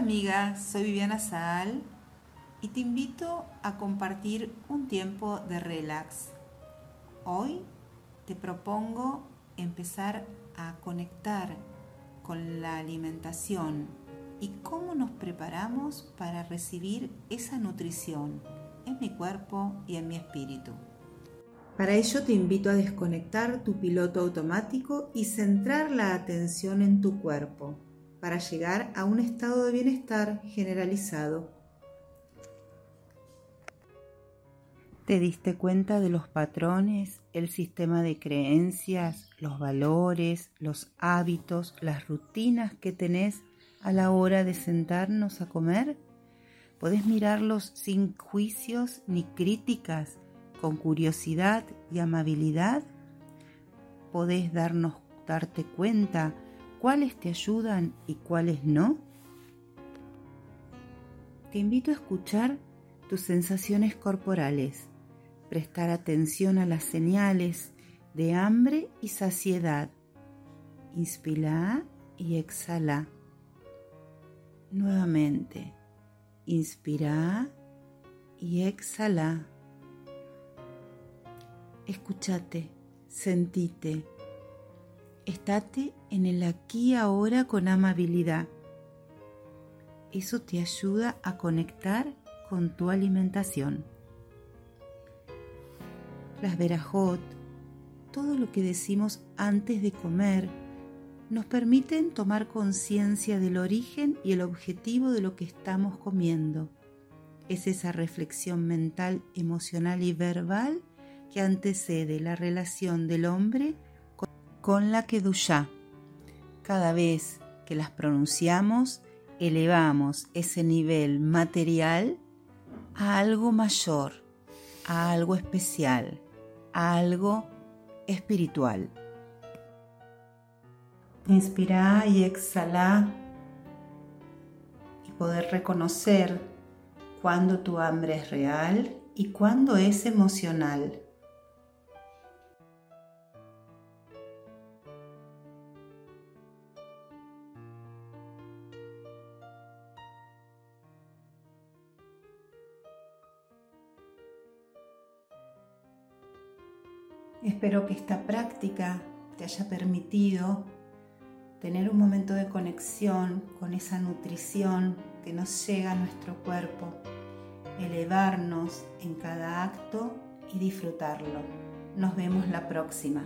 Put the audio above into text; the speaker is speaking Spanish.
amiga, soy Viviana Saal y te invito a compartir un tiempo de relax. Hoy te propongo empezar a conectar con la alimentación y cómo nos preparamos para recibir esa nutrición en mi cuerpo y en mi espíritu. Para ello te invito a desconectar tu piloto automático y centrar la atención en tu cuerpo para llegar a un estado de bienestar generalizado. ¿Te diste cuenta de los patrones, el sistema de creencias, los valores, los hábitos, las rutinas que tenés a la hora de sentarnos a comer? Podés mirarlos sin juicios ni críticas, con curiosidad y amabilidad. Podés darnos darte cuenta cuáles te ayudan y cuáles no? Te invito a escuchar tus sensaciones corporales, prestar atención a las señales de hambre y saciedad. Inspira y exhala. Nuevamente, inspira y exhala. Escúchate, sentite Estate en el aquí ahora con amabilidad. Eso te ayuda a conectar con tu alimentación. Las verajot, todo lo que decimos antes de comer, nos permiten tomar conciencia del origen y el objetivo de lo que estamos comiendo. Es esa reflexión mental, emocional y verbal que antecede la relación del hombre con la Kedushá. Cada vez que las pronunciamos, elevamos ese nivel material a algo mayor, a algo especial, a algo espiritual. Inspira y exhala y poder reconocer cuando tu hambre es real y cuando es emocional. Espero que esta práctica te haya permitido tener un momento de conexión con esa nutrición que nos llega a nuestro cuerpo, elevarnos en cada acto y disfrutarlo. Nos vemos la próxima.